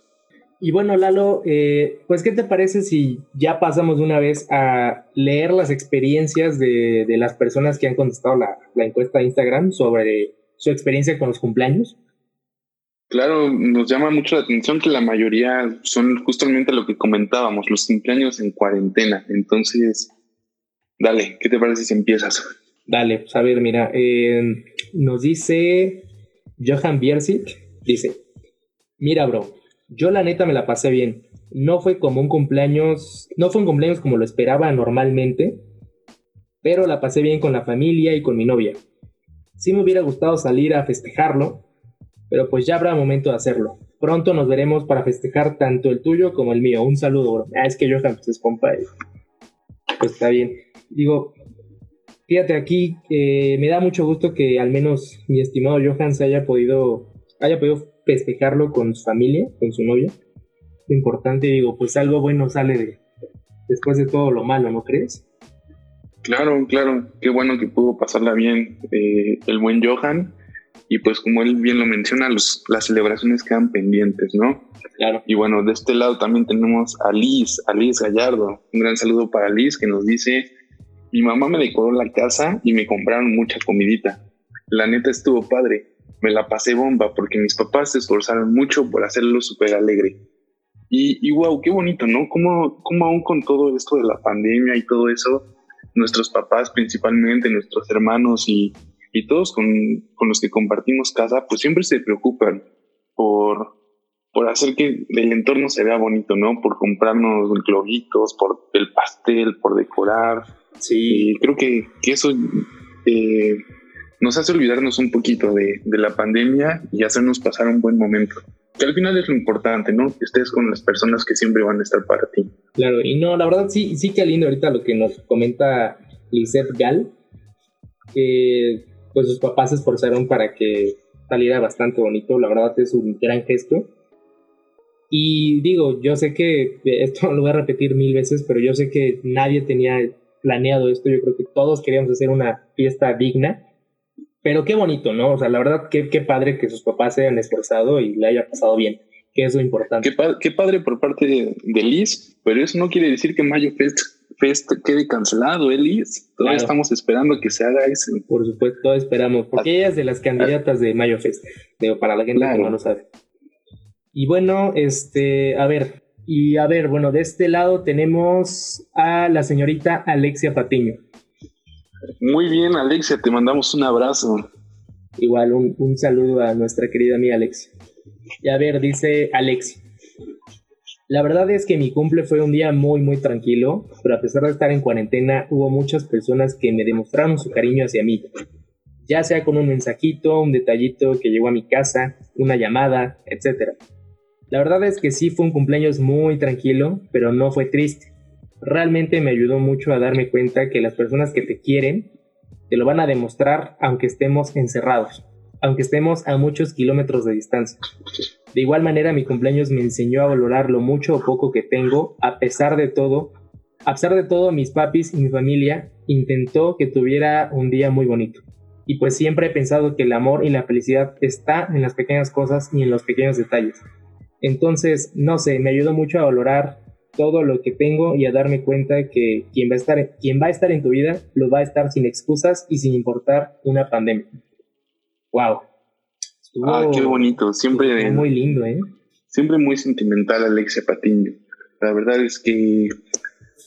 Y bueno, Lalo, eh, pues ¿qué te parece si ya pasamos de una vez a leer las experiencias de, las personas que han contestado la, la, encuesta de Instagram sobre su experiencia con los cumpleaños?
Claro, nos llama mucho la atención que la mayoría son justamente lo que comentábamos, los cumpleaños en cuarentena. Entonces, dale, ¿qué te parece si empiezas?
Dale, pues a ver, mira, eh, nos dice Johan Bierzik, dice, mira, bro, yo la neta me la pasé bien. No fue como un cumpleaños, no fue un cumpleaños como lo esperaba normalmente, pero la pasé bien con la familia y con mi novia. Sí me hubiera gustado salir a festejarlo, pero pues ya habrá momento de hacerlo. Pronto nos veremos para festejar tanto el tuyo como el mío. Un saludo, bro. Ah, es que Johan pues, es compa. Pues está bien. Digo, fíjate aquí, eh, me da mucho gusto que al menos mi estimado Johan se haya podido, haya podido festejarlo con su familia, con su novia. Importante, digo, pues algo bueno sale de, después de todo lo malo, ¿no crees?
Claro, claro, qué bueno que pudo pasarla bien eh, el buen Johan. Y pues como él bien lo menciona, los, las celebraciones quedan pendientes, ¿no?
Claro.
Y bueno, de este lado también tenemos a Liz, a Liz Gallardo. Un gran saludo para Liz que nos dice, mi mamá me decoró la casa y me compraron mucha comidita. La neta estuvo padre me la pasé bomba porque mis papás se esforzaron mucho por hacerlo súper alegre. Y, y wow, qué bonito, ¿no? Como, como aún con todo esto de la pandemia y todo eso, nuestros papás principalmente, nuestros hermanos y, y todos con, con, los que compartimos casa, pues siempre se preocupan por, por hacer que el entorno se vea bonito, ¿no? Por comprarnos globitos, por el pastel, por decorar. Sí. Y creo que, que eso eh, nos hace olvidarnos un poquito de, la pandemia y hacernos pasar un buen momento. Que al final es lo importante, ¿no? Que estés con las personas que siempre van a estar para ti.
Claro, y no, la verdad sí, sí que lindo ahorita lo que nos comenta Lisette Gal, que pues sus papás se esforzaron para que saliera bastante bonito, la verdad es un gran gesto. Y digo, yo sé que esto lo voy a repetir mil veces, pero yo sé que nadie tenía planeado esto, yo creo que todos queríamos hacer una fiesta digna pero qué bonito, ¿no? O sea, la verdad, qué, qué padre que sus papás se hayan esforzado y le haya pasado bien, que es lo importante.
Qué, qué padre por parte de, Liz, pero eso no quiere decir que Mayo Fest, Fest quede cancelado, ¿eh, Liz? Todavía estamos esperando que se haga eso.
Por supuesto, esperamos, porque ella es de las candidatas de Mayo Fest, digo, para la gente que no lo sabe. Y bueno, este, a ver, y a ver, bueno, de este lado tenemos a la señorita Alexia Patiño.
Muy bien, Alexia, te mandamos un abrazo.
Igual, un, saludo a nuestra querida amiga Alexia. Y a ver, dice Alexia. La verdad es que mi cumple fue un día muy muy tranquilo, pero a pesar de estar en cuarentena hubo muchas personas que me demostraron su cariño hacia mí, ya sea con un mensajito, un detallito que llegó a mi casa, una llamada, etc. La verdad es que sí fue un cumpleaños muy tranquilo, pero no fue triste realmente me ayudó mucho a darme cuenta que las personas que te quieren te lo van a demostrar aunque estemos encerrados, aunque estemos a muchos kilómetros de distancia. De igual manera mi cumpleaños me enseñó a valorar lo mucho o poco que tengo, a pesar de todo, a pesar de todo mis papis y mi familia intentó que tuviera un día muy bonito. Y pues siempre he pensado que el amor y la felicidad está en las pequeñas cosas y en los pequeños detalles. Entonces, no sé, me ayudó mucho a valorar todo lo que tengo y a darme cuenta que quien va a estar, quien va a estar en tu vida lo va a estar sin excusas y sin importar una pandemia. Wow.
Ah, qué bonito. Siempre.
Muy lindo, ¿eh?
Siempre muy sentimental, Alexia Patiño. La verdad es que,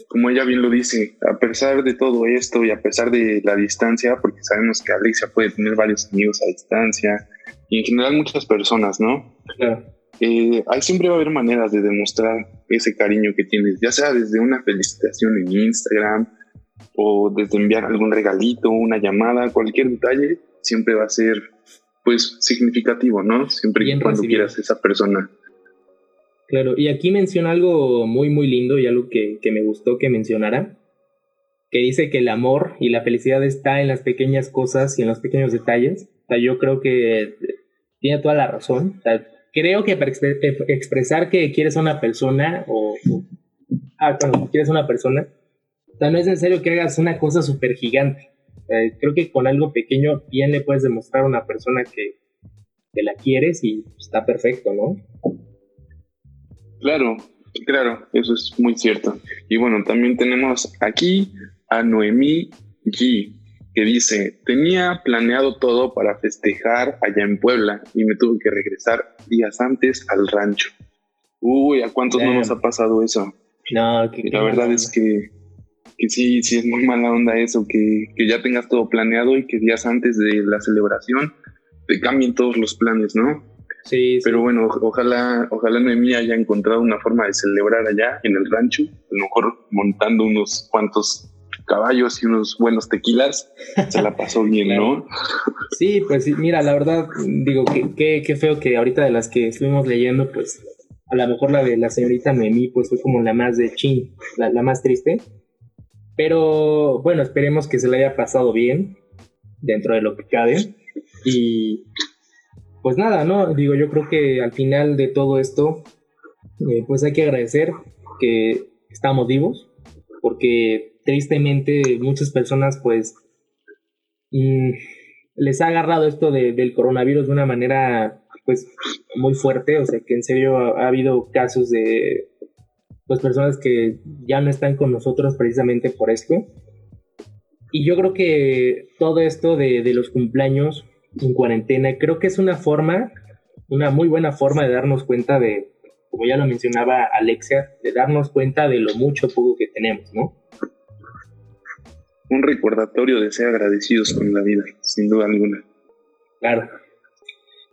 como ella bien lo dice, a pesar de todo esto y a pesar de la distancia, porque sabemos que Alexia puede tener varios amigos a distancia y en general muchas personas, ¿no?
Claro
eh, ahí siempre va a haber maneras de demostrar ese cariño que tienes, ya sea desde una felicitación en Instagram o desde enviar algún regalito, una llamada, cualquier detalle, siempre va a ser pues significativo, ¿no? Siempre y cuando quieras esa persona.
Claro, y aquí menciona algo muy, muy lindo y algo que, que me gustó que mencionara, que dice que el amor y la felicidad está en las pequeñas cosas y en los pequeños detalles. O sea, yo creo que tiene toda la razón. O sea, creo que para expresar que quieres a una persona o, ah, cuando quieres a una persona, no es necesario que hagas una cosa súper gigante. Eh, creo que con algo pequeño bien le puedes demostrar a una persona que, que la quieres y está perfecto, ¿no?
Claro, claro, eso es muy cierto. Y bueno, también tenemos aquí a Noemí G, que dice, tenía planeado todo para festejar allá en Puebla y me tuve que regresar días antes al rancho. Uy, ¿a cuántos no nos ha pasado eso?
No, que
la verdad es que, que, sí, sí es muy mala onda eso, que, que ya tengas todo planeado y que días antes de la celebración te cambien todos los planes, ¿no?
Sí,
Pero bueno, ojalá, ojalá Noemí haya encontrado una forma de celebrar allá en el rancho, a lo mejor montando unos cuantos caballos y unos buenos tequilas, se la pasó bien, ¿no?
Sí, pues mira, la verdad, digo, que qué feo que ahorita de las que estuvimos leyendo, pues a lo mejor la de la señorita Noemí, pues fue como la más de chin, la, la más triste. Pero bueno, esperemos que se le haya pasado bien dentro de lo que cabe. Y pues nada, ¿no? Digo, yo creo que al final de todo esto, eh, pues hay que agradecer que estamos vivos, porque tristemente muchas personas pues mm, les ha agarrado esto del coronavirus de una manera pues muy fuerte, o sea que en serio ha, habido casos de pues personas que ya no están con nosotros precisamente por esto. Y yo creo que todo esto de, de los cumpleaños en cuarentena. Creo que es una forma, una muy buena forma de darnos cuenta de, como ya lo mencionaba Alexia, de darnos cuenta de lo mucho poco que tenemos, ¿no?
Un recordatorio de ser agradecidos con la vida, sin duda alguna.
Claro.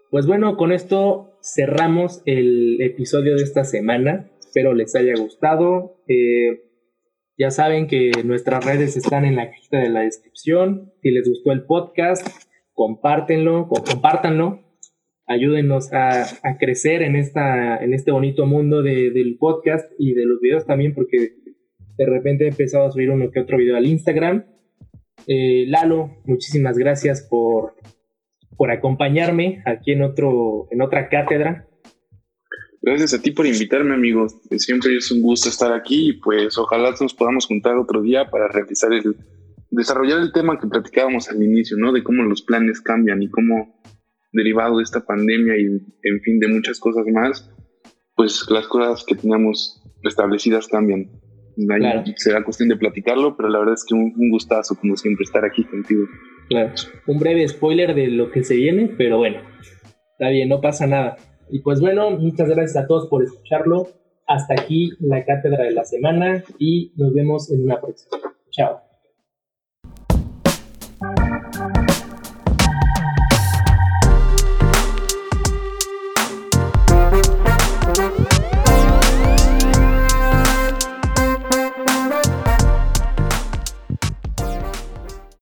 Pues bueno, con esto cerramos el episodio de esta semana. Espero les haya gustado. Eh, ya saben que nuestras redes están en la cajita de la descripción. Si les gustó el podcast, compártenlo, compártanlo, ayúdenos a, crecer en, esta, en este bonito mundo del podcast y de los videos también, porque de repente he empezado a subir uno que otro video al Instagram. Eh, Lalo, muchísimas gracias por, por acompañarme aquí en, otro, en otra cátedra.
Gracias a ti por invitarme, amigos. Siempre es un gusto estar aquí y pues ojalá nos podamos juntar otro día para realizar el, desarrollar el tema que platicábamos al inicio, ¿no? De cómo los planes cambian y cómo derivado de esta pandemia y en fin de muchas cosas más, pues las cosas que teníamos establecidas cambian. Será cuestión de platicarlo, pero la verdad es que un, un, gustazo, como siempre, estar aquí contigo.
Claro, un breve spoiler de lo que se viene, pero bueno, está bien, no pasa nada. Y pues bueno, muchas gracias a todos por escucharlo. Hasta aquí la cátedra de la semana y nos vemos en una próxima. Chao.